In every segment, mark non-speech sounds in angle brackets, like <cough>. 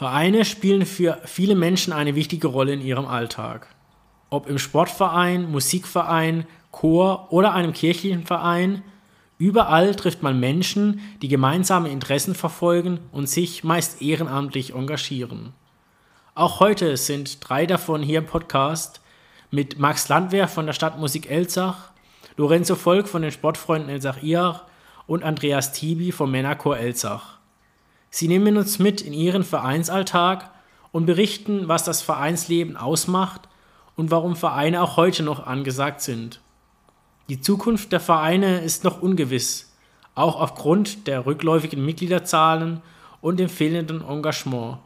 Vereine spielen für viele Menschen eine wichtige Rolle in ihrem Alltag. Ob im Sportverein, Musikverein, Chor oder einem kirchlichen Verein, überall trifft man Menschen, die gemeinsame Interessen verfolgen und sich meist ehrenamtlich engagieren. Auch heute sind drei davon hier im Podcast mit Max Landwehr von der Stadtmusik Elzach, Lorenzo Volk von den Sportfreunden Elzach-Iach und Andreas Tibi vom Männerchor Elzach. Sie nehmen uns mit in ihren Vereinsalltag und berichten, was das Vereinsleben ausmacht und warum Vereine auch heute noch angesagt sind. Die Zukunft der Vereine ist noch ungewiss, auch aufgrund der rückläufigen Mitgliederzahlen und dem fehlenden Engagement.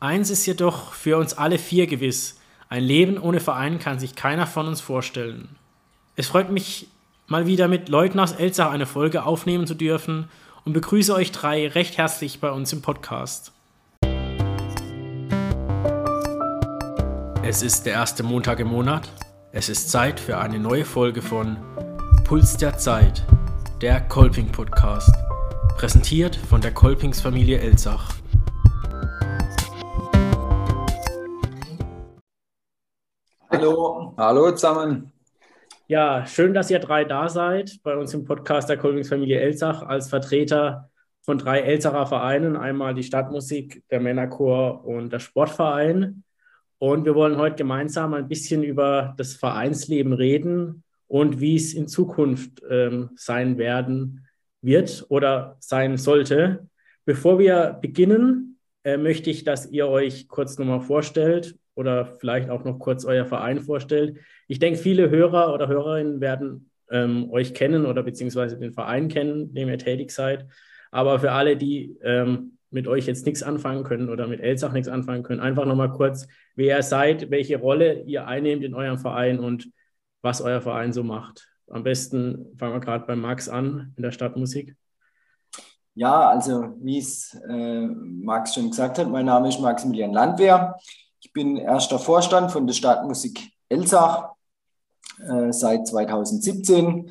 Eins ist jedoch für uns alle vier gewiss, ein Leben ohne Verein kann sich keiner von uns vorstellen. Es freut mich, mal wieder mit Leuten aus Elzach eine Folge aufnehmen zu dürfen und begrüße euch drei recht herzlich bei uns im Podcast. Es ist der erste Montag im Monat. Es ist Zeit für eine neue Folge von Puls der Zeit, der Kolping Podcast, präsentiert von der Kolpingsfamilie Elzach. Hallo, hallo zusammen. Ja, schön, dass ihr drei da seid bei uns im Podcast der Königsfamilie Elzach als Vertreter von drei Elzacher Vereinen. Einmal die Stadtmusik, der Männerchor und der Sportverein. Und wir wollen heute gemeinsam ein bisschen über das Vereinsleben reden und wie es in Zukunft ähm, sein werden wird oder sein sollte. Bevor wir beginnen, äh, möchte ich, dass ihr euch kurz nochmal vorstellt oder vielleicht auch noch kurz euer Verein vorstellt. Ich denke, viele Hörer oder Hörerinnen werden ähm, euch kennen oder beziehungsweise den Verein kennen, in dem ihr tätig seid. Aber für alle, die ähm, mit euch jetzt nichts anfangen können oder mit Elsach nichts anfangen können, einfach nochmal kurz, wer ihr seid, welche Rolle ihr einnehmt in eurem Verein und was euer Verein so macht. Am besten fangen wir gerade bei Max an in der Stadtmusik. Ja, also wie es äh, Max schon gesagt hat, mein Name ist Maximilian Landwehr. Ich bin erster Vorstand von der Stadtmusik Elsach äh, seit 2017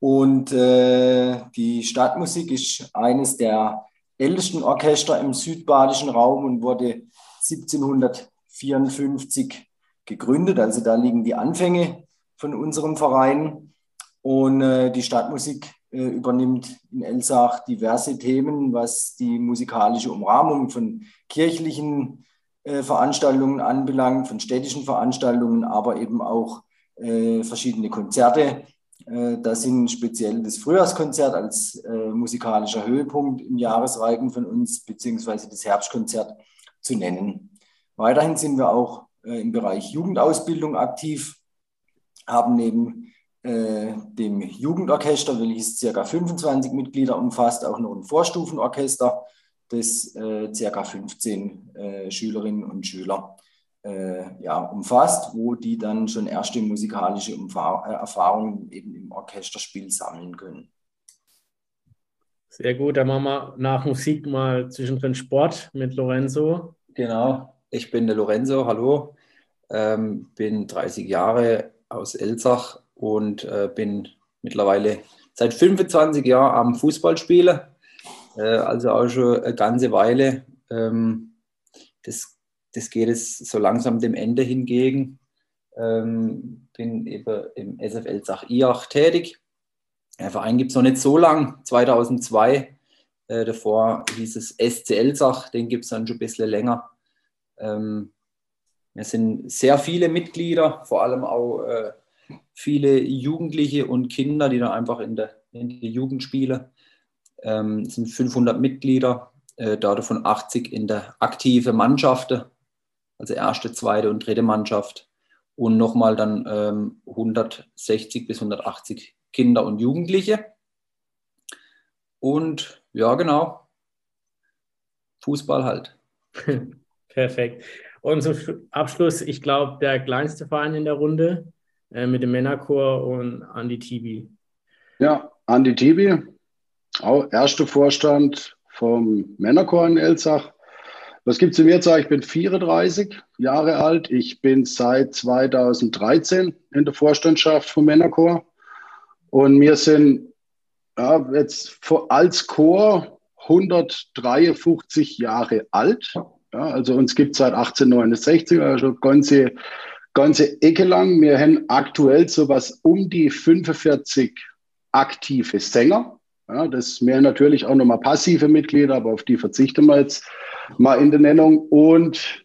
und äh, die Stadtmusik ist eines der ältesten Orchester im südbadischen Raum und wurde 1754 gegründet. Also da liegen die Anfänge von unserem Verein. Und äh, die Stadtmusik äh, übernimmt in Elsach diverse Themen, was die musikalische Umrahmung von kirchlichen äh, Veranstaltungen anbelangt, von städtischen Veranstaltungen, aber eben auch äh, verschiedene Konzerte. Äh, da sind speziell das Frühjahrskonzert als äh, musikalischer Höhepunkt im Jahresreigen von uns, beziehungsweise das Herbstkonzert zu nennen. Weiterhin sind wir auch äh, im Bereich Jugendausbildung aktiv, haben neben äh, dem Jugendorchester, welches ca. 25 Mitglieder umfasst, auch noch ein Vorstufenorchester das äh, ca. 15 äh, Schülerinnen und Schüler äh, ja, umfasst, wo die dann schon erste musikalische Umfahr äh, Erfahrungen eben im Orchesterspiel sammeln können. Sehr gut, dann machen wir nach Musik mal zwischendrin Sport mit Lorenzo. Genau, ich bin der Lorenzo, hallo, ähm, bin 30 Jahre aus Elsach und äh, bin mittlerweile seit 25 Jahren am Fußballspielen äh, also auch schon eine ganze Weile. Ähm, das, das geht es so langsam dem Ende hingegen. Ähm, bin eben im SFL Sach-Iach tätig. Der Verein gibt es noch nicht so lang, 2002. Äh, davor hieß es SCL Sach, den gibt es dann schon ein bisschen länger. Ähm, wir sind sehr viele Mitglieder, vor allem auch äh, viele Jugendliche und Kinder, die dann einfach in der, in der Jugend spielen. Ähm, es sind 500 Mitglieder, äh, davon 80 in der aktive Mannschaft, also erste, zweite und dritte Mannschaft. Und nochmal dann ähm, 160 bis 180 Kinder und Jugendliche. Und ja, genau, Fußball halt. <laughs> Perfekt. Und zum Abschluss, ich glaube, der kleinste Verein in der Runde äh, mit dem Männerchor und Andi Tibi. Ja, Andi Tibi, auch erster Vorstand vom Männerchor in Elsach. Was gibt es mir jetzt? Ich bin 34 Jahre alt. Ich bin seit 2013 in der Vorstandschaft vom Männerchor. Und wir sind ja, jetzt als Chor 153 Jahre alt. Ja, also uns gibt es seit 1869, also ganze, ganze Ecke lang. Wir haben aktuell so was um die 45 aktive Sänger. Ja, das mehr natürlich auch nochmal passive Mitglieder, aber auf die verzichten wir jetzt mal in der Nennung. Und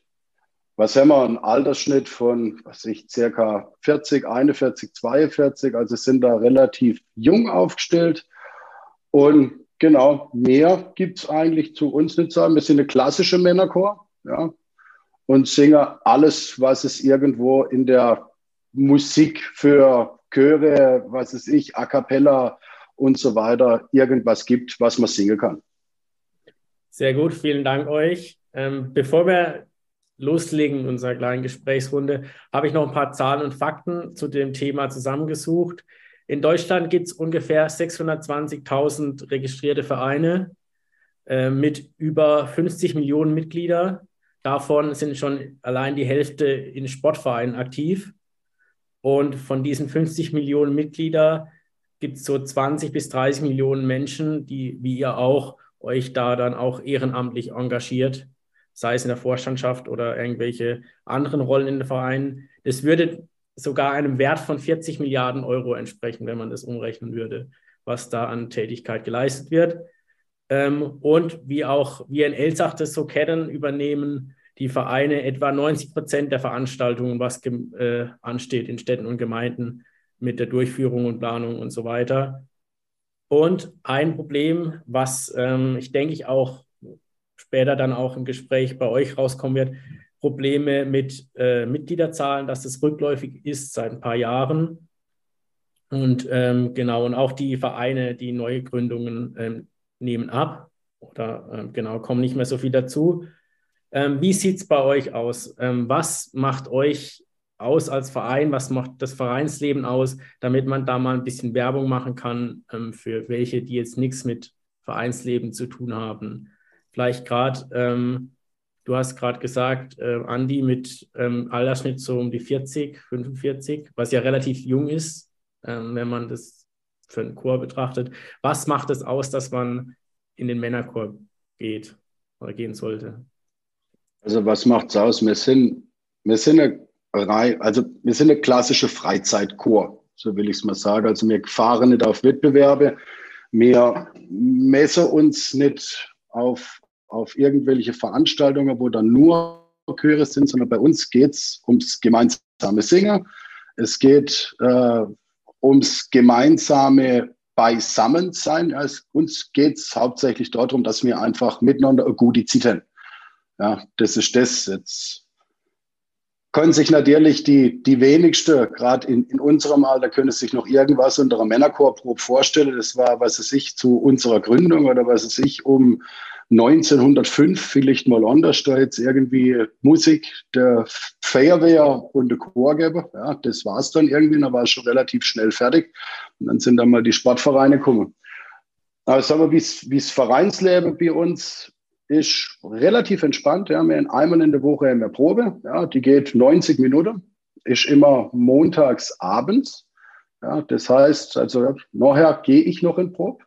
was haben wir? Ein Altersschnitt von, was ich, circa 40, 41, 42. Also sind da relativ jung aufgestellt. Und genau, mehr gibt es eigentlich zu uns nicht sagen. Wir sind eine klassische Männerchor, ja. Und singen alles, was es irgendwo in der Musik für Chöre, was es ich, A cappella und so weiter, irgendwas gibt, was man singen kann. Sehr gut, vielen Dank euch. Ähm, bevor wir loslegen in unserer kleinen Gesprächsrunde, habe ich noch ein paar Zahlen und Fakten zu dem Thema zusammengesucht. In Deutschland gibt es ungefähr 620.000 registrierte Vereine äh, mit über 50 Millionen Mitgliedern. Davon sind schon allein die Hälfte in Sportvereinen aktiv. Und von diesen 50 Millionen Mitgliedern gibt es so 20 bis 30 Millionen Menschen, die, wie ihr auch, euch da dann auch ehrenamtlich engagiert sei es in der Vorstandschaft oder irgendwelche anderen Rollen in den Vereinen. Das würde sogar einem Wert von 40 Milliarden Euro entsprechen, wenn man das umrechnen würde, was da an Tätigkeit geleistet wird. Ähm, und wie auch wir in Elsach das so kennen, übernehmen die Vereine etwa 90 Prozent der Veranstaltungen, was äh, ansteht in Städten und Gemeinden mit der Durchführung und Planung und so weiter. Und ein Problem, was ähm, ich denke ich auch später dann auch im Gespräch bei euch rauskommen wird, Probleme mit äh, Mitgliederzahlen, dass es rückläufig ist seit ein paar Jahren. Und ähm, genau, und auch die Vereine, die neue Gründungen ähm, nehmen ab oder ähm, genau, kommen nicht mehr so viel dazu. Ähm, wie sieht es bei euch aus? Ähm, was macht euch aus als Verein? Was macht das Vereinsleben aus, damit man da mal ein bisschen Werbung machen kann ähm, für welche, die jetzt nichts mit Vereinsleben zu tun haben? vielleicht gerade, ähm, du hast gerade gesagt, äh, Andi mit ähm, Altersschnitt so um die 40, 45, was ja relativ jung ist, ähm, wenn man das für einen Chor betrachtet. Was macht es aus, dass man in den Männerchor geht oder gehen sollte? Also was macht es aus? Wir sind, wir sind eine also wir sind eine klassische Freizeitchor, so will ich es mal sagen. Also wir fahren nicht auf Wettbewerbe, wir messen uns nicht auf auf irgendwelche Veranstaltungen, wo dann nur Chöre sind, sondern bei uns geht es ums gemeinsame Singen. Es geht äh, ums gemeinsame Beisammensein. Also uns geht es hauptsächlich darum, dass wir einfach miteinander eine gute Zeit Ja, das ist das. Jetzt können sich natürlich die, die wenigste, gerade in, in unserem Alter, können sich noch irgendwas unter einem Männerchorprobe vorstellen. Das war, was es sich zu unserer Gründung oder was es sich um 1905 vielleicht mal anders, da jetzt irgendwie Musik der Feuerwehr und der Chorgeber. Ja, das war es dann irgendwie, da war es schon relativ schnell fertig. Und dann sind dann mal die Sportvereine gekommen. Aber sagen wir, wie es Vereinsleben bei uns ist relativ entspannt. Ja. Wir haben einmal in der Woche eine Probe, ja, die geht 90 Minuten, ist immer montags abends. Ja, das heißt, also nachher gehe ich noch in Probe.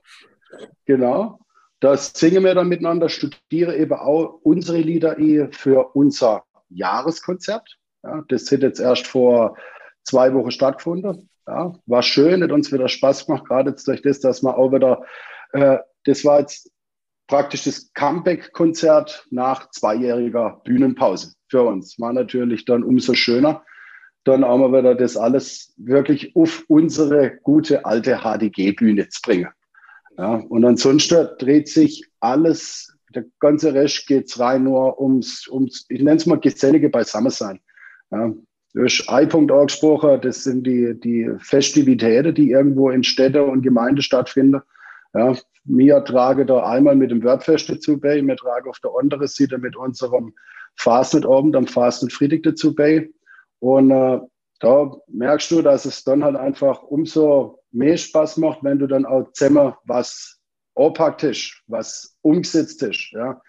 Genau. Das singen wir dann miteinander, studiere eben auch unsere Lieder für unser Jahreskonzert. Ja, das hat jetzt erst vor zwei Wochen stattgefunden. Ja, war schön, hat uns wieder Spaß gemacht, gerade jetzt durch das, dass wir auch wieder, äh, das war jetzt praktisch das Comeback-Konzert nach zweijähriger Bühnenpause für uns. War natürlich dann umso schöner, dann auch mal wieder das alles wirklich auf unsere gute alte HDG-Bühne zu bringen. Ja, und ansonsten dreht sich alles, der ganze Rest geht es rein nur ums, ums ich nenne es mal gesellige Beisammensein. Ja, durch I-Punkt angesprochen, das sind die, die Festivitäten, die irgendwo in Städte und Gemeinden stattfinden. Ja, wir tragen da einmal mit dem Wordfest dazu bei, wir tragen auf der anderen Seite mit unserem Fastnet-Abend am Fastnet-Friedrich dazu bei. Und äh, da merkst du, dass es dann halt einfach umso mehr Spaß macht, wenn du dann auch zusammen was anpackt was umgesetzt ist. Ja.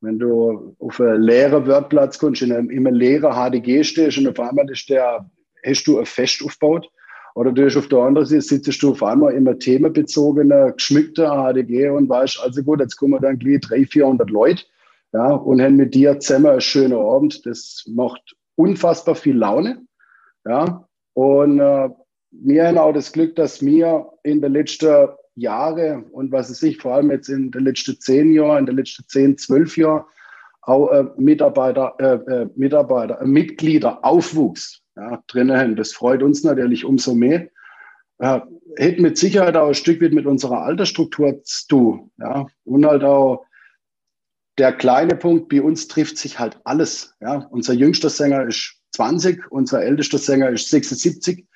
Wenn du auf einen leeren Wordplatz kommst, in einem immer leeren HDG stehst und auf einmal ist der, hast du ein Fest aufgebaut, oder du auf der anderen Seite sitzt du auf einmal immer themenbezogener, geschmückter HDG und weißt, also gut, jetzt kommen dann gleich 300, 400 Leute. ja, und haben mit dir zusammen einen schönen Abend. Das macht unfassbar viel Laune. Ja, und äh, wir haben auch das Glück, dass wir in den letzten Jahren und was es ich vor allem jetzt in den letzten zehn Jahren, in den letzten zehn, zwölf Jahren auch äh, Mitarbeiter, äh, äh Mitarbeiter, äh, Mitglieder Aufwuchs ja, drinnen haben. Das freut uns natürlich umso mehr. Äh, hätte mit Sicherheit auch ein Stück weit mit unserer Altersstruktur zu tun. Ja, und halt auch der kleine Punkt, bei uns trifft sich halt alles. Ja, unser jüngster Sänger ist 20, unser ältester Sänger ist 76.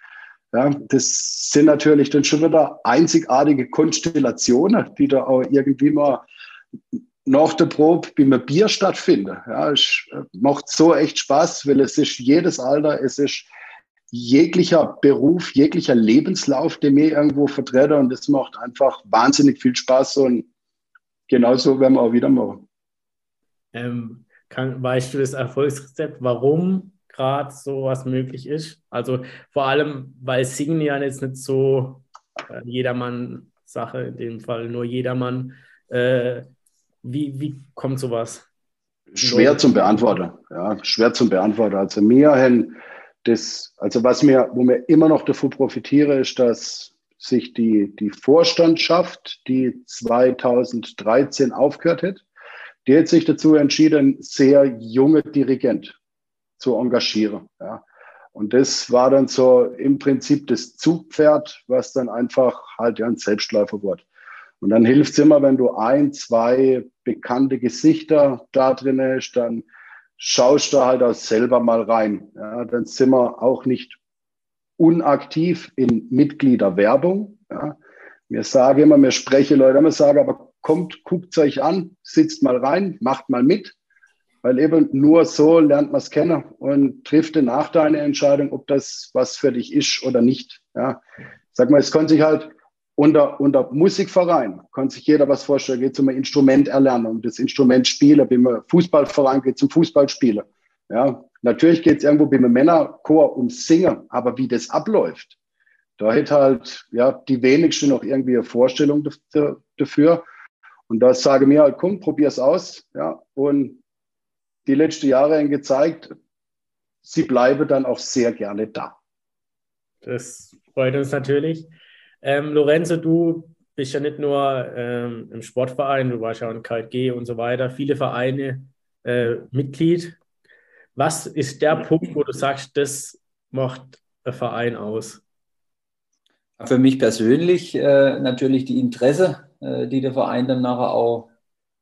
Ja, das sind natürlich dann schon wieder einzigartige Konstellationen, die da auch irgendwie mal nach der Probe bei einem Bier stattfinden. Ja, es macht so echt Spaß, weil es ist jedes Alter, es ist jeglicher Beruf, jeglicher Lebenslauf, den wir irgendwo vertreten und das macht einfach wahnsinnig viel Spaß und genauso werden wir auch wieder machen. Ähm, kann, weißt du das Erfolgsrezept, warum gerade sowas möglich ist? Also vor allem, weil Singen ja jetzt nicht so äh, Jedermann-Sache, in dem Fall nur Jedermann. Äh, wie, wie kommt sowas? Schwer zum Beantworten, ja, schwer zum Beantworten. Also mir haben das, also was mir, wo mir immer noch davon profitiere, ist, dass sich die, die Vorstandschaft, die 2013 aufgehört hat, die hat sich dazu entschieden, sehr junge Dirigent zu engagieren. Ja. Und das war dann so im Prinzip das Zugpferd, was dann einfach halt ja ein Selbstläufer wurde. Und dann hilft es immer, wenn du ein, zwei bekannte Gesichter da drin hast, dann schaust du halt auch selber mal rein. Ja, dann sind wir auch nicht unaktiv in Mitgliederwerbung. Ja. Wir sagen immer, wir sprechen Leute, wir sagen aber kommt, guckt euch an, sitzt mal rein, macht mal mit. Weil eben nur so lernt man es kennen und trifft danach deine Entscheidung, ob das was für dich ist oder nicht. Ja. Sag mal, es konnte sich halt unter, unter Musikverein, kann sich jeder was vorstellen, geht zum Instrument erlernen und das Instrument spielen, beim Fußballverein geht zum Fußballspielen. Ja, natürlich geht es irgendwo beim Männerchor ums Singen, aber wie das abläuft, da hätte halt ja die wenigsten noch irgendwie eine Vorstellung dafür. Und da sage mir halt, komm, probier's aus. Ja, und die letzten Jahre haben gezeigt, sie bleiben dann auch sehr gerne da. Das freut uns natürlich. Ähm, Lorenzo, du bist ja nicht nur ähm, im Sportverein, du warst ja in KG und so weiter, viele Vereine äh, Mitglied. Was ist der Punkt, wo du sagst, das macht ein Verein aus? Für mich persönlich äh, natürlich die Interesse, äh, die der Verein dann nachher auch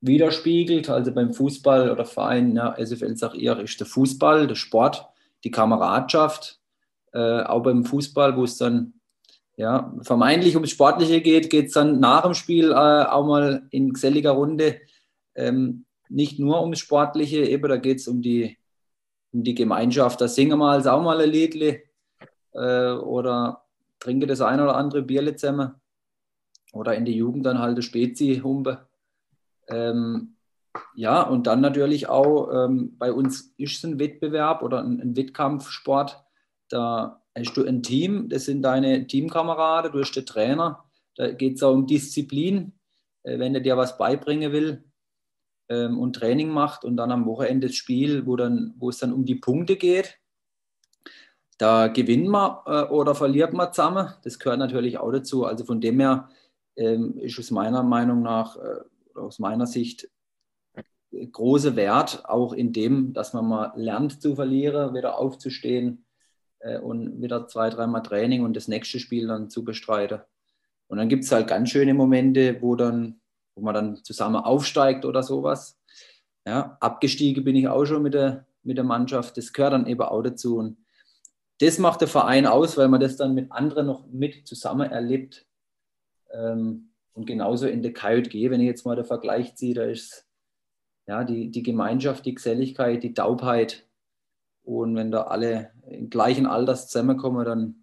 widerspiegelt. Also beim Fußball oder Verein, ja, SFL sagt eher, ist der Fußball, der Sport, die Kameradschaft. Äh, auch beim Fußball, wo es dann ja, vermeintlich ums Sportliche geht, geht es dann nach dem Spiel äh, auch mal in geselliger Runde ähm, nicht nur ums Sportliche, eben da geht es um die, um die Gemeinschaft. Da singen wir also auch mal ein Liedle äh, oder trinke das ein oder andere Bierle zusammen. Oder in der Jugend dann halt eine Spezi-Humpe. Ähm, ja, und dann natürlich auch ähm, bei uns ist es ein Wettbewerb oder ein, ein Wettkampfsport. Da hast du ein Team, das sind deine Teamkameraden, du hast den Trainer. Da geht es auch um Disziplin, äh, wenn er dir was beibringen will ähm, und Training macht und dann am Wochenende das Spiel, wo, es dann um die Punkte geht. Da gewinnt man äh, oder verliert man zusammen. Das gehört natürlich auch dazu. Also von dem her ähm, ist aus meiner Meinung nach, äh, aus meiner Sicht, große Wert auch in dem, dass man mal lernt zu verlieren, wieder aufzustehen äh, und wieder zwei, dreimal Training und das nächste Spiel dann zu bestreiten. Und dann gibt es halt ganz schöne Momente, wo, dann, wo man dann zusammen aufsteigt oder sowas. Ja, abgestiegen bin ich auch schon mit der, mit der Mannschaft. Das gehört dann eben auch dazu. Und das macht der Verein aus, weil man das dann mit anderen noch mit zusammen erlebt. Ähm, und genauso in der KJG, wenn ich jetzt mal den Vergleich ziehe, da ist ja die, die Gemeinschaft, die Geselligkeit, die Taubheit, und wenn da alle im gleichen Alters zusammenkommen, dann,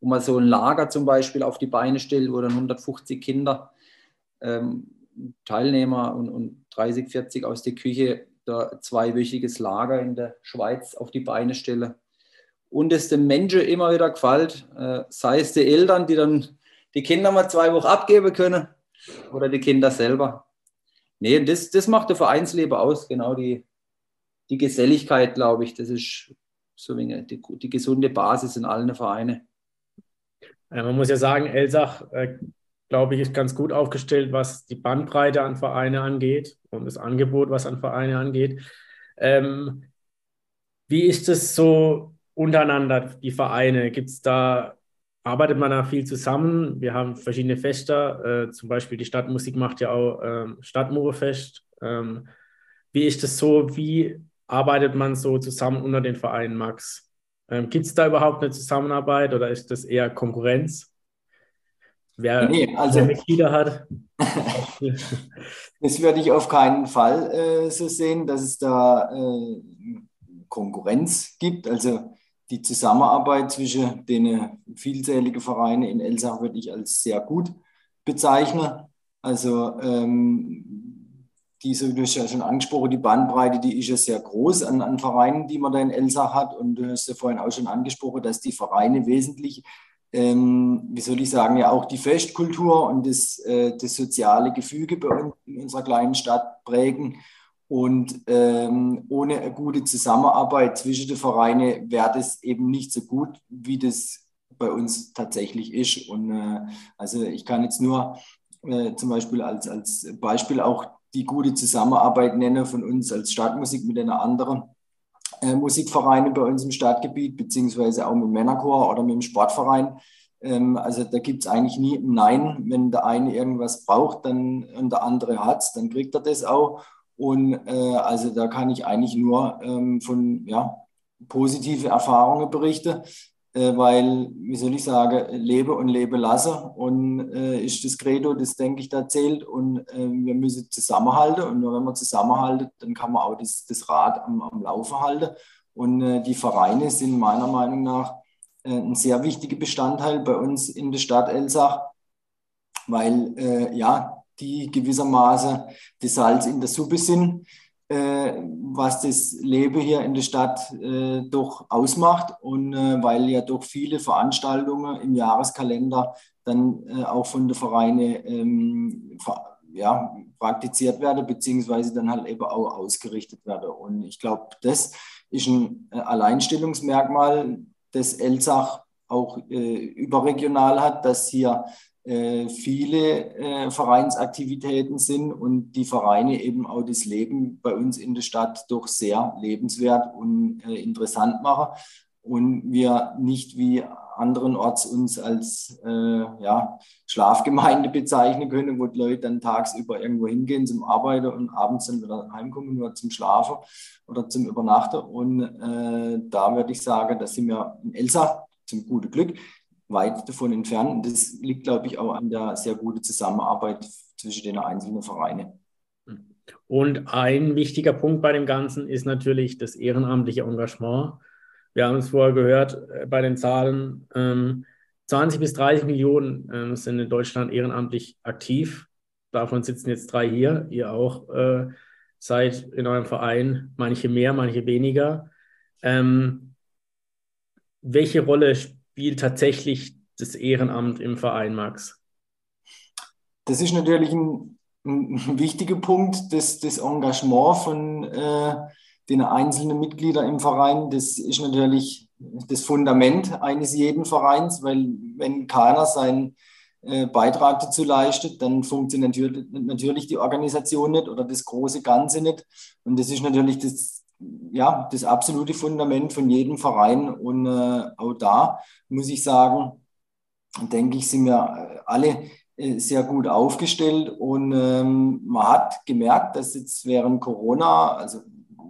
wo man so ein Lager zum Beispiel auf die Beine stellt, wo dann 150 Kinder, ähm, Teilnehmer und, und 30, 40 aus der Küche da zweiwöchiges Lager in der Schweiz auf die Beine stellen. Und es den Menschen immer wieder gefällt, äh, sei es die Eltern, die dann die Kinder mal zwei Wochen abgeben können oder die Kinder selber. nee, das, das macht der Vereinsleben aus, genau die, die Geselligkeit, glaube ich. Das ist so die, die gesunde Basis in allen Vereinen. Ja, man muss ja sagen, Elsach, äh, glaube ich, ist ganz gut aufgestellt, was die Bandbreite an Vereine angeht und das Angebot, was an Vereine angeht. Ähm, wie ist es so untereinander, die Vereine? Gibt es da, arbeitet man da viel zusammen? Wir haben verschiedene Feste, äh, zum Beispiel die Stadtmusik macht ja auch ähm, Stadtmurefest. Ähm, wie ist es so, wie arbeitet man so zusammen unter den Vereinen, Max? Ähm, Gibt es da überhaupt eine Zusammenarbeit oder ist das eher Konkurrenz? Wer, nee, also, Mitglieder hat? <laughs> das würde ich auf keinen Fall äh, so sehen, dass es da äh, Konkurrenz gibt. Also die Zusammenarbeit zwischen den vielzähligen Vereinen in Elsach würde ich als sehr gut bezeichnen. Also ähm, diese, du hast ja schon angesprochen, die Bandbreite, die ist ja sehr groß an, an Vereinen, die man da in Elsach hat. Und du hast ja vorhin auch schon angesprochen, dass die Vereine wesentlich ähm, wie soll ich sagen, ja auch die Festkultur und das, äh, das soziale Gefüge bei uns in unserer kleinen Stadt prägen. Und ähm, ohne eine gute Zusammenarbeit zwischen den Vereinen wäre das eben nicht so gut, wie das bei uns tatsächlich ist. Und äh, also ich kann jetzt nur äh, zum Beispiel als, als Beispiel auch die gute Zusammenarbeit nennen von uns als Stadtmusik mit einer anderen äh, Musikvereine bei uns im Stadtgebiet, beziehungsweise auch mit dem Männerchor oder mit dem Sportverein. Ähm, also da gibt es eigentlich nie ein Nein. Wenn der eine irgendwas braucht dann, und der andere hat es, dann kriegt er das auch. Und äh, also da kann ich eigentlich nur ähm, von ja, positive Erfahrungen berichten, weil, wie soll ich sagen, lebe und lebe lasse. Und äh, ist das Credo, das denke ich, da zählt. Und äh, wir müssen zusammenhalten. Und nur wenn man zusammenhalten, dann kann man auch das, das Rad am, am Laufen halten. Und äh, die Vereine sind meiner Meinung nach äh, ein sehr wichtiger Bestandteil bei uns in der Stadt Elsach, weil äh, ja, die gewissermaßen das Salz in der Suppe sind. äh, was das Leben hier in der Stadt äh, doch ausmacht und äh, weil ja doch viele Veranstaltungen im Jahreskalender dann äh, auch von den Vereinen ähm, ja, praktiziert werden, beziehungsweise dann halt eben auch ausgerichtet werden. Und ich glaube, das ist ein äh, Alleinstellungsmerkmal, das Elsach auch äh, überregional hat, dass hier äh, viele äh, Vereinsaktivitäten sind und die Vereine eben auch das Leben bei uns in der Stadt doch sehr lebenswert und äh, interessant machen und wir nicht wie anderenorts uns als äh, ja, Schlafgemeinde <laughs> bezeichnen können, wo die Leute dann tagsüber irgendwo hingehen zum Arbeiten und abends dann wieder heimkommen, nur zum Schlafen oder zum Übernachten. Und äh, da würde ich sagen, dass sind wir in Elsa zum guten Glück weit davon entfernt. Das liegt, glaube ich, auch an der sehr guten Zusammenarbeit zwischen den einzelnen Vereinen. Und ein wichtiger Punkt bei dem Ganzen ist natürlich das ehrenamtliche Engagement. Wir haben es vorher gehört äh, bei den Zahlen. Ähm, 20 bis 30 Millionen ähm, sind in Deutschland ehrenamtlich aktiv. Davon sitzen jetzt drei hier. Ihr auch äh, seid in eurem Verein, manche mehr, manche weniger. Ähm, welche Rolle spielt tatsächlich das Ehrenamt im Verein, Max? Das ist natürlich ein, ein wichtiger Punkt, das, das Engagement von äh, den einzelnen Mitgliedern im Verein. Das ist natürlich das Fundament eines jeden Vereins, weil wenn keiner seinen äh, Beitrag dazu leistet, dann funktioniert natürlich die Organisation nicht oder das große Ganze nicht. Und das ist natürlich das ja, das absolute Fundament von jedem Verein. Und äh, auch da muss ich sagen, denke ich, sind wir alle äh, sehr gut aufgestellt. Und ähm, man hat gemerkt, dass jetzt während Corona, also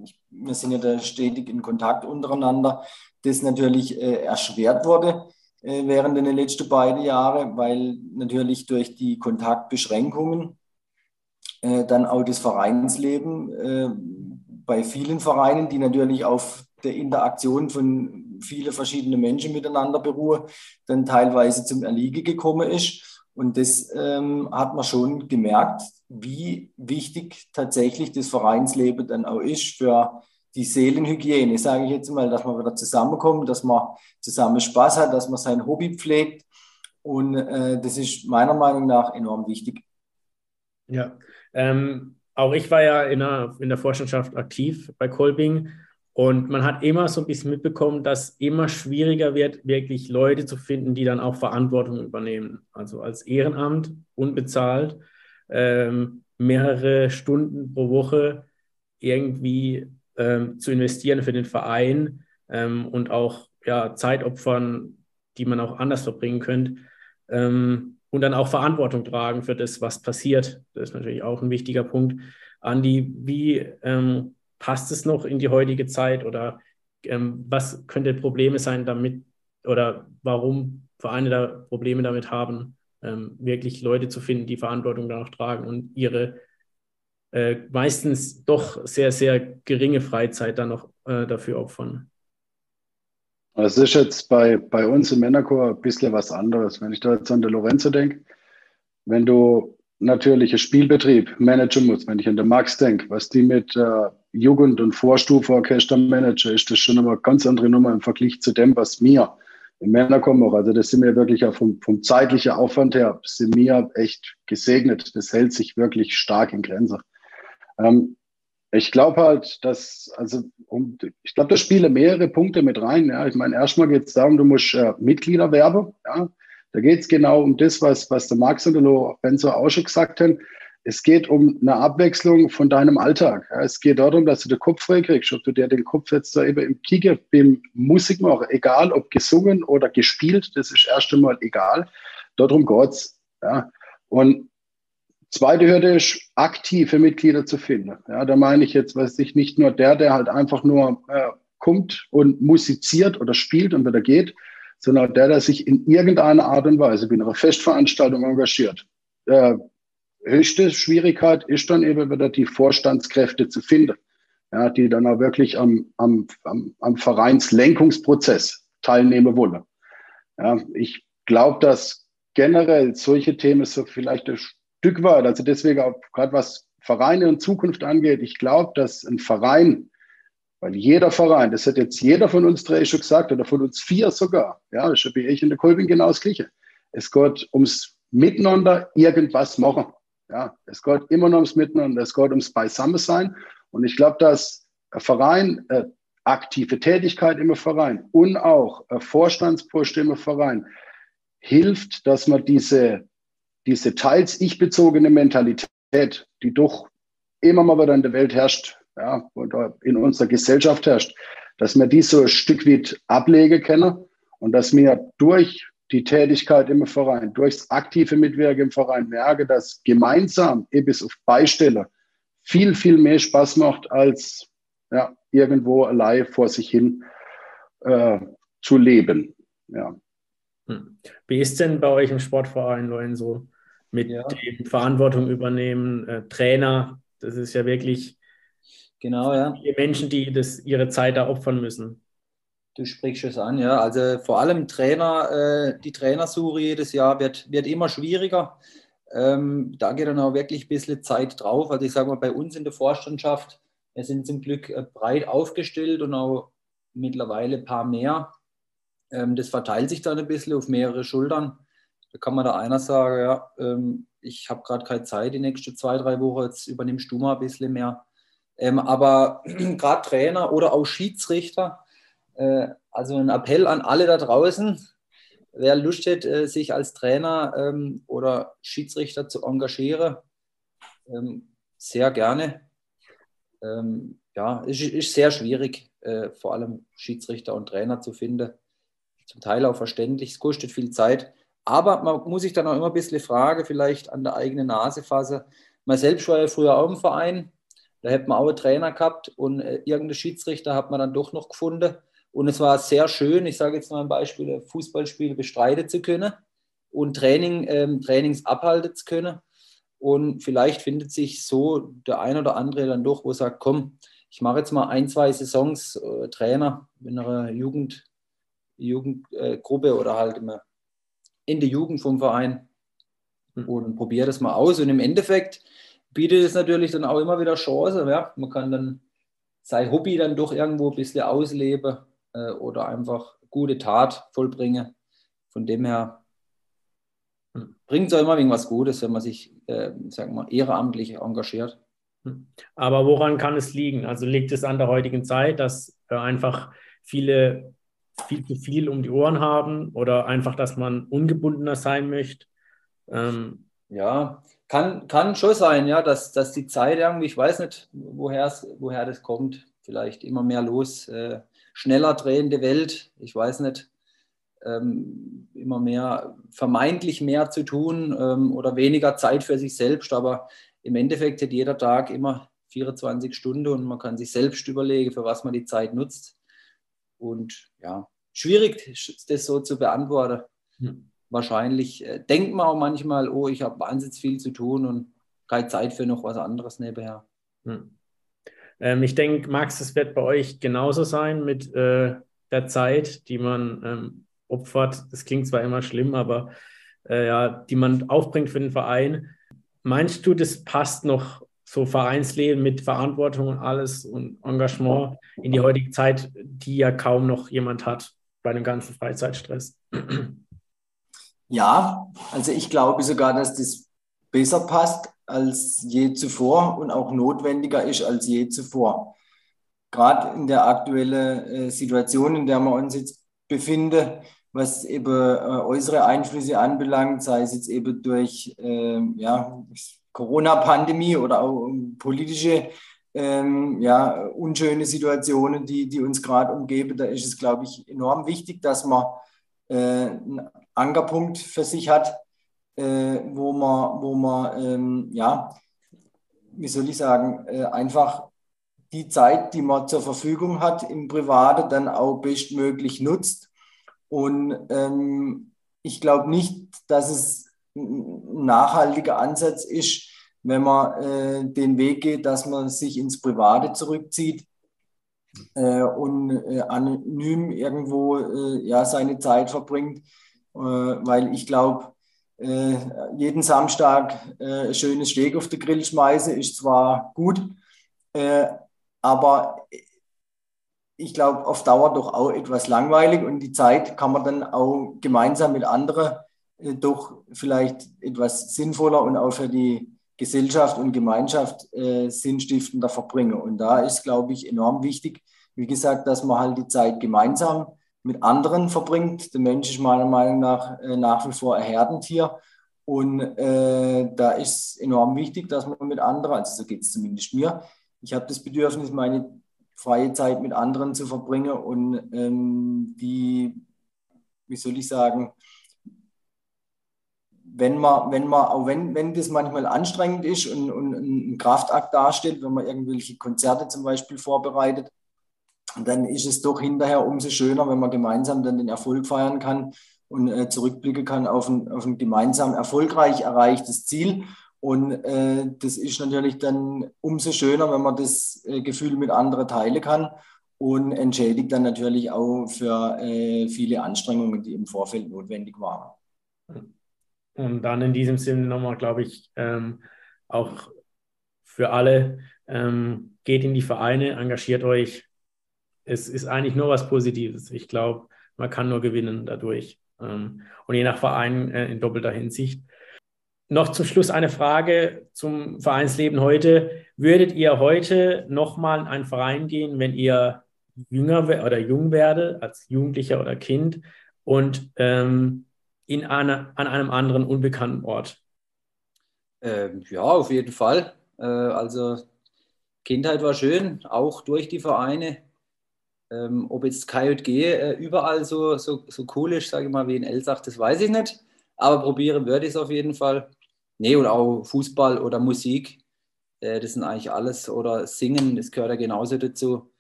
ich, wir sind ja da stetig in Kontakt untereinander, das natürlich äh, erschwert wurde äh, während den letzten beiden Jahren, weil natürlich durch die Kontaktbeschränkungen äh, dann auch das Vereinsleben äh, bei vielen Vereinen, die natürlich auf der Interaktion von vielen verschiedenen Menschen miteinander beruhen, dann teilweise zum Erliege gekommen ist. Und das ähm, hat man schon gemerkt, wie wichtig tatsächlich das Vereinsleben dann auch ist für die Seelenhygiene, sage ich jetzt mal, dass man wieder zusammenkommt, dass man zusammen Spaß hat, dass man sein Hobby pflegt. Und äh, das ist meiner Meinung nach enorm wichtig. Ja, ähm, auch ich war ja in der, in der Vorstandschaft aktiv bei Kolbing und man hat immer so ein bisschen mitbekommen, dass immer schwieriger wird, wirklich Leute zu finden, die dann auch Verantwortung übernehmen. Also als Ehrenamt, unbezahlt, ähm, mehrere Stunden pro Woche irgendwie ähm, zu investieren für den Verein ähm, und auch ja, Zeit opfern, die man auch anders verbringen könnte. Ähm, und dann auch Verantwortung tragen für das, was passiert. Das ist natürlich auch ein wichtiger Punkt. Andi, wie ähm, passt es noch in die heutige Zeit oder ähm, was könnte Probleme sein damit oder warum Vereine da Probleme damit haben, ähm, wirklich Leute zu finden, die Verantwortung danach tragen und ihre äh, meistens doch sehr, sehr geringe Freizeit dann noch äh, dafür opfern? Es ist jetzt bei, bei uns im Männerchor ein bisschen was anderes. Wenn ich da jetzt an der Lorenzo denke, wenn du natürlicher Spielbetrieb managen musst, wenn ich an der Max denke, was die mit äh, Jugend- und Vorstufeorchester managen, ist das schon eine ganz andere Nummer im Vergleich zu dem, was mir im Männerchor mache. Also das sind wir wirklich auch vom, vom zeitlichen Aufwand her, sind mir echt gesegnet. Das hält sich wirklich stark in Grenze. Ähm, ich glaube halt, dass, also um, ich glaube, da spielen mehrere Punkte mit rein. Ja. Ich meine, erstmal geht es darum, du musst äh, Mitglieder werben. Ja. Da geht es genau um das, was, was der Max und der Lorenzo auch schon gesagt haben. Es geht um eine Abwechslung von deinem Alltag. Ja. Es geht darum, dass du den Kopf frei kriegst, ob du dir den Kopf jetzt da eben im Kicker, beim Musik machen, egal ob gesungen oder gespielt, das ist erst einmal egal. Darum geht's. Ja. Und Zweite Hürde ist, aktive Mitglieder zu finden. Ja, da meine ich jetzt, weiß ich, nicht nur der, der halt einfach nur äh, kommt und musiziert oder spielt und wieder geht, sondern der, der sich in irgendeiner Art und Weise bei einer Festveranstaltung engagiert. Äh, höchste Schwierigkeit ist dann eben wieder die Vorstandskräfte zu finden, ja, die dann auch wirklich am, am, am, am Vereinslenkungsprozess teilnehmen wollen. Ja, ich glaube, dass generell solche Themen so vielleicht Stück weit. Also deswegen auch gerade was Vereine und Zukunft angeht, ich glaube, dass ein Verein, weil jeder Verein, das hat jetzt jeder von uns drei schon gesagt, oder von uns vier sogar, ja, das ist ich in der Kolbing genau das Gleiche. Es geht ums Miteinander irgendwas machen. Ja, es geht immer noch ums Miteinander, es geht ums Beisammensein. Und ich glaube, dass ein Verein, äh, aktive Tätigkeit im Verein und auch Vorstandspost im Verein hilft, dass man diese diese teils ich-bezogene Mentalität, die doch immer mal wieder in der Welt herrscht, ja, oder in unserer Gesellschaft herrscht, dass wir die so ein Stück weit ablegen können und dass wir durch die Tätigkeit im Verein, durchs aktive Mitwirken im Verein merke, dass gemeinsam eben bis auf Beistelle viel, viel mehr Spaß macht, als ja, irgendwo allein vor sich hin äh, zu leben. Ja. Hm. Wie ist denn bei euch im Sportverein, Lorenzo? Mit ja. dem Verantwortung übernehmen, äh, Trainer. Das ist ja wirklich genau, ja. Menschen, die das, ihre Zeit da opfern müssen. Du sprichst es an, ja. Also vor allem Trainer, äh, die Trainersuche jedes Jahr wird, wird immer schwieriger. Ähm, da geht dann auch wirklich ein bisschen Zeit drauf. Also ich sage mal, bei uns in der Vorstandschaft, wir sind zum Glück äh, breit aufgestellt und auch mittlerweile ein paar mehr. Ähm, das verteilt sich dann ein bisschen auf mehrere Schultern. Da kann man da einer sagen, ja, ähm, ich habe gerade keine Zeit die nächsten zwei, drei Wochen, jetzt übernimmst du mal ein bisschen mehr. Ähm, aber <clears throat> gerade Trainer oder auch Schiedsrichter, äh, also ein Appell an alle da draußen, wer Lust hat, äh, sich als Trainer ähm, oder Schiedsrichter zu engagieren, ähm, sehr gerne. Ähm, ja, es ist, ist, sehr schwierig, äh, vor allem Schiedsrichter und Trainer zu finden. Zum Teil auch verständlich, es kostet viel Zeit. Aber man muss sich dann auch immer ein bisschen fragen, vielleicht an der eigenen Nase fassen. Man selbst war ja früher auch im Verein, da hätte man auch einen Trainer gehabt und äh, irgendeinen Schiedsrichter hat man dann doch noch gefunden. Und es war sehr schön, ich sage jetzt mal ein Beispiel, Fußballspiele bestreiten zu können und Training, ähm, Trainings abhalten zu können. Und vielleicht findet sich so der ein oder andere dann doch, wo sagt, komm, ich mache jetzt mal ein, zwei Saisons äh, Trainer in einer Jugend, Jugendgruppe äh, oder halt immer in der Jugend vom Verein hm. und probiere das mal aus. Und im Endeffekt bietet es natürlich dann auch immer wieder Chancen. Ja? Man kann dann sein Hobby dann doch irgendwo ein bisschen ausleben äh, oder einfach gute Tat vollbringen. Von dem her hm. bringt es auch immer irgendwas Gutes, wenn man sich, äh, sagen wir, ehrenamtlich engagiert. Hm. Aber woran kann es liegen? Also liegt es an der heutigen Zeit, dass äh, einfach viele viel zu viel um die Ohren haben oder einfach, dass man ungebundener sein möchte? Ähm, ja, kann, kann schon sein, ja, dass, dass die Zeit irgendwie, ich weiß nicht, woher das kommt, vielleicht immer mehr los, äh, schneller drehende Welt, ich weiß nicht, ähm, immer mehr, vermeintlich mehr zu tun ähm, oder weniger Zeit für sich selbst, aber im Endeffekt hat jeder Tag immer 24 Stunden und man kann sich selbst überlegen, für was man die Zeit nutzt. Und ja, schwierig, das so zu beantworten. Hm. Wahrscheinlich äh, denkt man auch manchmal, oh, ich habe wahnsinnig viel zu tun und keine Zeit für noch was anderes nebenher. Hm. Ähm, ich denke, Max, es wird bei euch genauso sein mit äh, der Zeit, die man ähm, opfert. Das klingt zwar immer schlimm, aber äh, ja, die man aufbringt für den Verein. Meinst du, das passt noch so Vereinsleben mit Verantwortung und alles und Engagement in die heutige Zeit, die ja kaum noch jemand hat bei dem ganzen Freizeitstress? Ja, also ich glaube sogar, dass das besser passt als je zuvor und auch notwendiger ist als je zuvor. Gerade in der aktuellen äh, Situation, in der wir uns jetzt befinden, was eben äh, äußere Einflüsse anbelangt, sei es jetzt eben durch äh, ja, Corona-Pandemie oder auch politische ähm, ja, unschöne Situationen, die, die uns gerade umgeben, da ist es, glaube ich, enorm wichtig, dass man äh, einen Ankerpunkt für sich hat, äh, wo man, wo man ähm, ja, wie soll ich sagen, äh, einfach die Zeit, die man zur Verfügung hat im Privaten, dann auch bestmöglich nutzt. Und ähm, ich glaube nicht, dass es nachhaltiger Ansatz ist, wenn man äh, den Weg geht, dass man sich ins Private zurückzieht äh, und äh, anonym irgendwo äh, ja, seine Zeit verbringt, äh, weil ich glaube, äh, jeden Samstag ein schönes Steak auf den Grill schmeißen ist zwar gut, aber ich glaube, auf Dauer doch auch etwas langweilig und die Zeit kann man dann auch gemeinsam mit anderen äh, doch vielleicht etwas sinnvoller und auch für die Gesellschaft und Gemeinschaft äh, sinnstiftender verbringen. Und da ist, glaube ich, enorm wichtig, wie gesagt, dass man halt die Zeit gemeinsam mit anderen verbringt. Der Mensch ist meiner Meinung nach äh, nach wie vor ein Herdentier. Und äh, da ist enorm wichtig, dass man mit anderen, also so geht es zumindest mir, ich habe das Bedürfnis, meine freie Zeit mit anderen zu verbringen und ähm, die, wie soll ich sagen, wenn man, wenn man, auch wenn, wenn das manchmal anstrengend ist und, und ein Kraftakt darstellt, wenn man irgendwelche Konzerte zum Beispiel vorbereitet, dann ist es doch hinterher umso schöner, wenn man gemeinsam dann den Erfolg feiern kann und äh, zurückblicken kann auf ein, auf ein gemeinsam erfolgreich erreichtes Ziel und äh, das ist natürlich dann umso schöner, wenn man das äh, Gefühl mit anderen teilen kann und entschädigt dann natürlich auch für äh, viele Anstrengungen, die im Vorfeld notwendig waren. Und dann in diesem Sinne nochmal, glaube ich, ähm, auch für alle, ähm, geht in die Vereine, engagiert euch. Es ist eigentlich nur was Positives. Ich glaube, man kann nur gewinnen dadurch. Ähm, und je nach Verein äh, in doppelter Hinsicht. Noch zum Schluss eine Frage zum Vereinsleben heute. Würdet ihr heute nochmal in einen Verein gehen, wenn ihr jünger oder jung werdet, als Jugendlicher oder Kind und ähm, in eine, an einem anderen unbekannten Ort? Ähm, ja, auf jeden Fall. Äh, also Kindheit war schön, auch durch die Vereine. Ähm, ob jetzt KJG äh, überall so, so, so cool ist, sage ich mal, wie in Elsach, das weiß ich nicht. Aber probieren würde ich es auf jeden Fall. Nee, und auch Fußball oder Musik, äh, das sind eigentlich alles. Oder Singen, das gehört ja genauso dazu.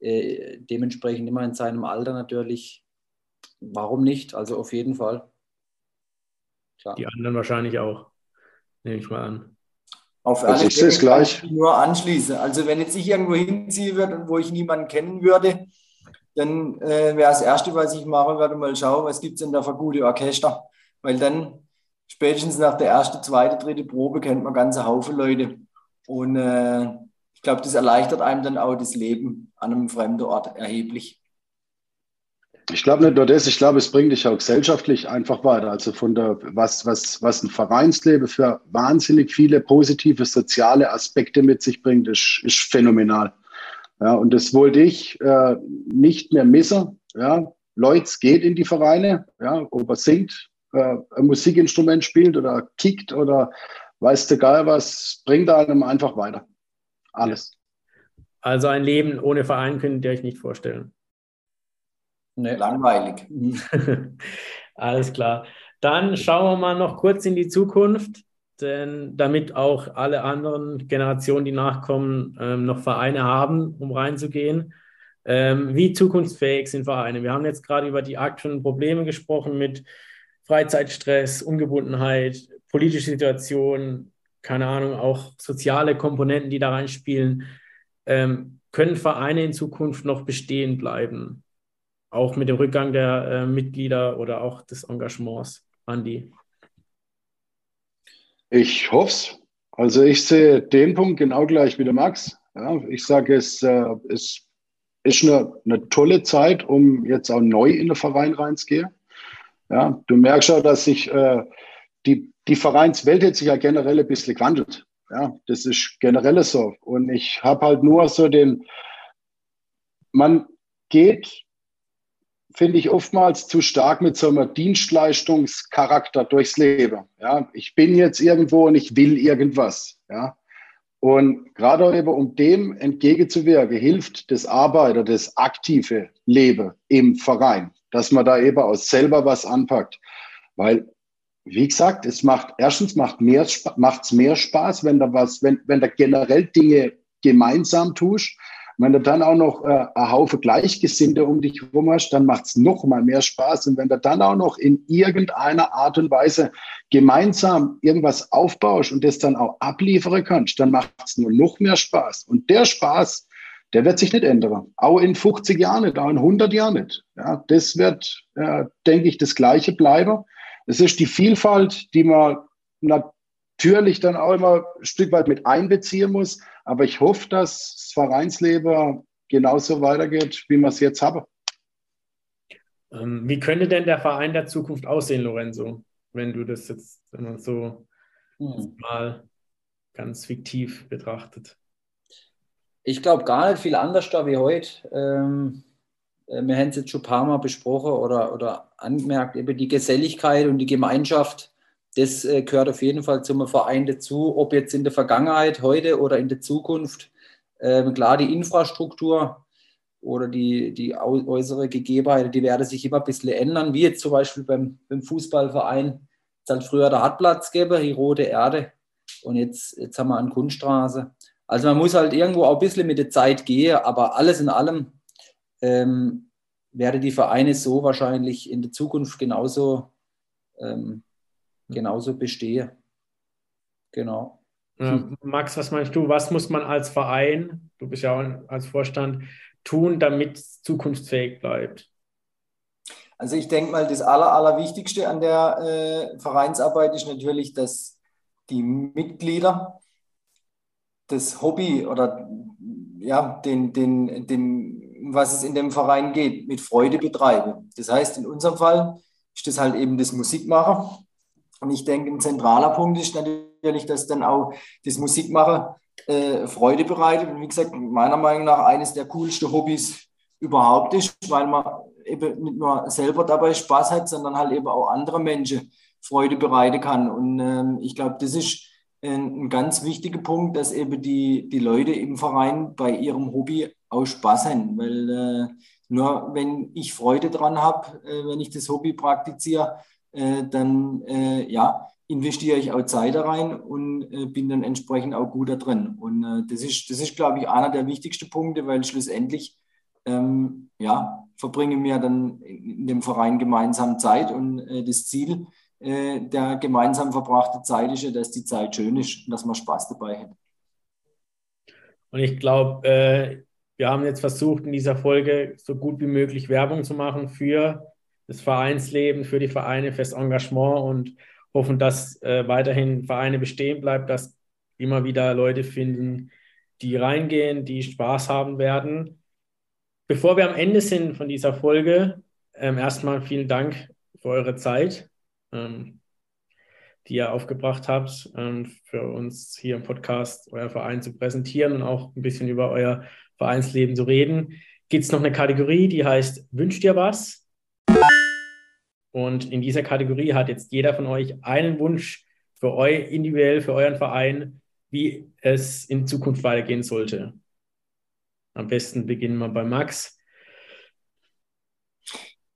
Äh, dementsprechend immer in seinem Alter natürlich. Warum nicht? Also auf jeden Fall. Klar. Die anderen wahrscheinlich auch, nehme ich mal an. Auf alle also Fälle gleich. nur anschließe. Also wenn jetzt ich irgendwo hinziehen würde, wo ich niemanden kennen würde, dann äh, wäre das Erste, was ich machen würde, mal schauen, was gibt es denn da für gute Orchester. Weil dann spätestens nach der ersten, zweiten, dritten Probe kennt man ganze Haufen Leute. Und äh, ich glaube, das erleichtert einem dann auch das Leben an einem fremden Ort erheblich. Ich glaube nicht nur das, ich glaube, es bringt dich auch gesellschaftlich einfach weiter. Also von der, was, was, was ein Vereinsleben für wahnsinnig viele positive soziale Aspekte mit sich bringt, ist, ist phänomenal. Ja, und das wollte ich äh, nicht mehr missen. Ja, Leute geht in die Vereine, ja, ob er singt, äh, ein Musikinstrument spielt oder kickt oder weiß der Geil was, bringt einem einfach weiter. Alles. Also ein Leben ohne Verein könnt ihr euch nicht vorstellen. Nee. Langweilig. <laughs> Alles klar. Dann schauen wir mal noch kurz in die Zukunft, denn damit auch alle anderen Generationen, die nachkommen, ähm, noch Vereine haben, um reinzugehen. Ähm, wie zukunftsfähig sind Vereine? Wir haben jetzt gerade über die aktuellen Probleme gesprochen mit Freizeitstress, Ungebundenheit, politische Situation, keine Ahnung, auch soziale Komponenten, die da reinspielen. Ähm, können Vereine in Zukunft noch bestehen bleiben? Auch mit dem Rückgang der äh, Mitglieder oder auch des Engagements, Andi? Ich hoffe es. Also ich sehe den Punkt genau gleich wie der Max. Ja, ich sage, es, äh, es ist eine, eine tolle Zeit, um jetzt auch neu in den Verein reinzugehen. Ja, du merkst ja, dass sich äh, die, die Vereinswelt hat sich ja generell ein bisschen gewandelt. Ja, das ist generell so. Und ich habe halt nur so den, man geht finde ich oftmals zu stark mit so einem Dienstleistungscharakter durchs Leben. Ja, ich bin jetzt irgendwo und ich will irgendwas. Ja, und gerade eben um dem entgegenzuwirken, hilft das Arbeiter, das aktive Leben im Verein, dass man da eben auch selber was anpackt. Weil, wie gesagt, es macht, erstens macht mehr, macht's mehr Spaß, wenn da was, wenn, wenn da generell Dinge gemeinsam tust. Wenn du dann auch noch äh, ein Haufe Gleichgesinnte um dich herum hast, dann macht es noch mal mehr Spaß. Und wenn du dann auch noch in irgendeiner Art und Weise gemeinsam irgendwas aufbaust und das dann auch abliefern kannst, dann macht es nur noch mehr Spaß. Und der Spaß, der wird sich nicht ändern. Auch in 50 Jahren nicht, auch in 100 Jahren nicht. Ja, das wird, äh, denke ich, das Gleiche bleiben. Es ist die Vielfalt, die man natürlich dann auch immer ein Stück weit mit einbeziehen muss. Aber ich hoffe, dass das Vereinsleben genauso weitergeht, wie wir es jetzt haben. Ähm, wie könnte denn der Verein der Zukunft aussehen, Lorenzo, wenn du das jetzt so hm. mal ganz fiktiv betrachtet? Ich glaube gar nicht viel anders da wie heute. Ähm, äh, wir haben es jetzt schon ein paar Mal besprochen oder, oder angemerkt, eben die Geselligkeit und die Gemeinschaft das äh, gehört auf jeden Fall zum Verein dazu, ob jetzt in der Vergangenheit, heute oder in der Zukunft. Ähm, klar, die Infrastruktur oder die, die äußere Gegebenheiten, die werden sich immer ein bisschen ändern, wie jetzt zum Beispiel beim, beim Fußballverein. Es hat früher der Hartplatz gegeben, die rote Erde, und jetzt, jetzt haben wir eine Kunststraße. Also man muss halt irgendwo auch ein bisschen mit der Zeit gehen, aber alles in allem ähm, werden die Vereine so wahrscheinlich in der Zukunft genauso ähm, genauso bestehe. Genau. Ja, Max, was meinst du? Was muss man als Verein, du bist ja auch als Vorstand, tun, damit es zukunftsfähig bleibt? Also ich denke mal, das Aller, Allerwichtigste an der äh, Vereinsarbeit ist natürlich, dass die Mitglieder das Hobby oder ja, den, den, den, was es in dem Verein geht, mit Freude betreiben. Das heißt, in unserem Fall ist das halt eben das Musikmachen. Und ich denke, ein zentraler Punkt ist natürlich, dass dann auch das Musikmachen äh, Freude bereitet. Und wie gesagt, meiner Meinung nach eines der coolsten Hobbys überhaupt ist, weil man eben nicht nur selber dabei Spaß hat, sondern halt eben auch andere Menschen Freude bereiten kann. Und ähm, ich glaube, das ist ein, ein, ganz wichtiger Punkt, dass eben die, die Leute im Verein bei ihrem Hobby auch Spaß haben. Weil äh, nur wenn ich Freude dran habe, äh, wenn ich das Hobby praktiziere, äh, dann äh, ja, investiere ich auch Zeit da rein und äh, bin dann entsprechend auch gut da drin. Und äh, das ist, das ist glaube ich, einer der wichtigsten Punkte, weil schlussendlich ähm, ja, verbringen wir dann in dem Verein gemeinsam Zeit und äh, das Ziel äh, der gemeinsam verbrachten Zeit ist ja, dass die Zeit schön ist und dass man Spaß dabei hat. Und ich glaube, wir haben jetzt versucht, in dieser Folge so gut wie möglich Werbung zu machen für das Vereinsleben, für die Vereine, fürs Engagement und hoffen, dass äh, weiterhin Vereine bestehen bleiben, dass immer wieder Leute finden, die reingehen, die Spaß haben werden. Bevor wir am Ende sind von dieser Folge, ähm, erstmal vielen Dank für eure Zeit, ähm, die ihr aufgebracht habt, ähm, für uns hier im Podcast euer Verein zu präsentieren und auch ein bisschen über euer Vereinsleben zu reden. Gibt es noch eine Kategorie, die heißt Wünscht ihr was? Und in dieser Kategorie hat jetzt jeder von euch einen Wunsch für euch individuell, für euren Verein, wie es in Zukunft weitergehen sollte. Am besten beginnen wir bei Max.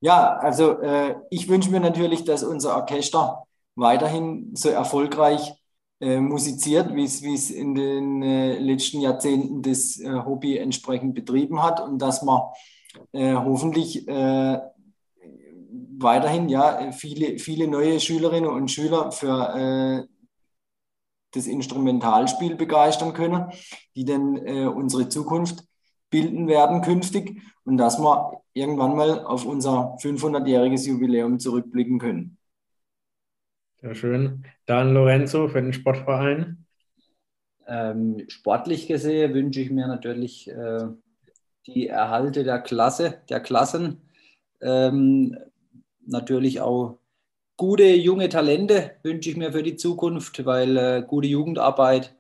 Ja, also äh, ich wünsche mir natürlich, dass unser Orchester weiterhin so erfolgreich äh, musiziert, wie es in den äh, letzten Jahrzehnten das äh, Hobby entsprechend betrieben hat und dass man äh, hoffentlich äh, weiterhin ja viele, viele neue Schülerinnen und Schüler für das Instrumentalspiel begeistern können, die dann unsere Zukunft bilden werden künftig und dass wir irgendwann mal auf unser 500-jähriges Jubiläum zurückblicken können. Sehr schön. Dann Lorenzo für den Sportverein. Ähm, sportlich gesehen wünsche ich mir natürlich äh, die Erhalte der Klasse, der Klassen. Ähm, natürlich auch gute junge Talente wünsche ich mir für die Zukunft, weil äh, gute Jugendarbeit,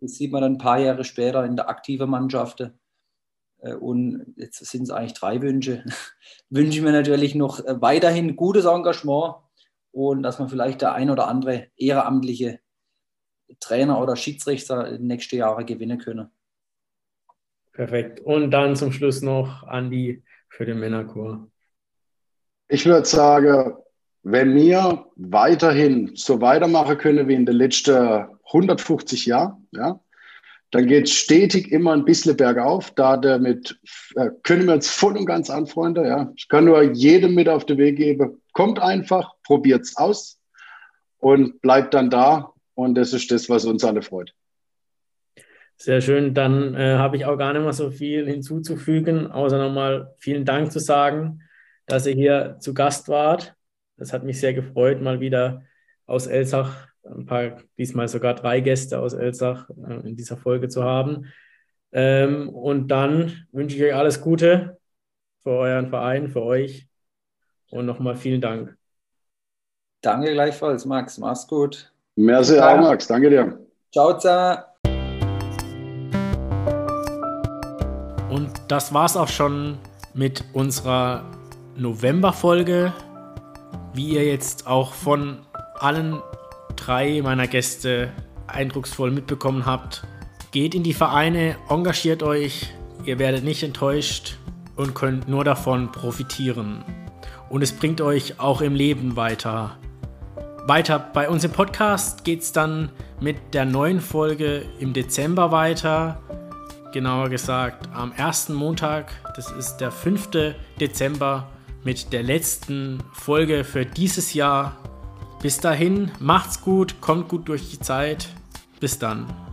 das sieht man dann ein paar Jahre später in der aktiven Mannschaft. Äh, und jetzt sind es eigentlich drei Wünsche. <laughs> Wünsche ich mir natürlich noch äh, weiterhin gutes Engagement und dass man vielleicht der ein oder andere ehrenamtliche Trainer oder Schiedsrichter nächste Jahre gewinnen können. Perfekt. Und dann zum Schluss noch Andi für den Männerchor. Ich würde sagen, wenn wir weiterhin so weitermachen können wie in den letzten 150 Jahren, ja, dann geht es stetig immer ein bisschen bergauf. Da damit äh, können wir uns voll und ganz anfreunden. Ja. Ich kann nur jedem mit auf den Weg geben, kommt einfach, probiert es aus und bleibt dann da. Und das ist das, was uns alle freut. Sehr schön. Dann äh, habe ich auch gar nicht mehr so viel hinzuzufügen, außer nochmal vielen Dank zu sagen, dass ihr hier zu Gast wart. Das hat mich sehr gefreut, mal wieder aus Elsach ein paar, diesmal sogar drei Gäste aus Elsach äh, in dieser Folge zu haben. Ähm, und dann wünsche ich euch alles Gute für euren Verein, für euch und nochmal vielen Dank. Danke gleichfalls, Max. Mach's gut. Merci auch, Max. Danke dir. Ciao zusammen. Und das war's auch schon mit unserer November-Folge. Wie ihr jetzt auch von allen drei meiner Gäste eindrucksvoll mitbekommen habt. Geht in die Vereine, engagiert euch, ihr werdet nicht enttäuscht und könnt nur davon profitieren. Und es bringt euch auch im Leben weiter. Weiter bei uns im Podcast geht es dann mit der neuen Folge im Dezember weiter. Genauer gesagt am ersten Montag, das ist der 5. Dezember, mit der letzten Folge für dieses Jahr bis dahin, macht's gut, kommt gut durch die Zeit. Bis dann.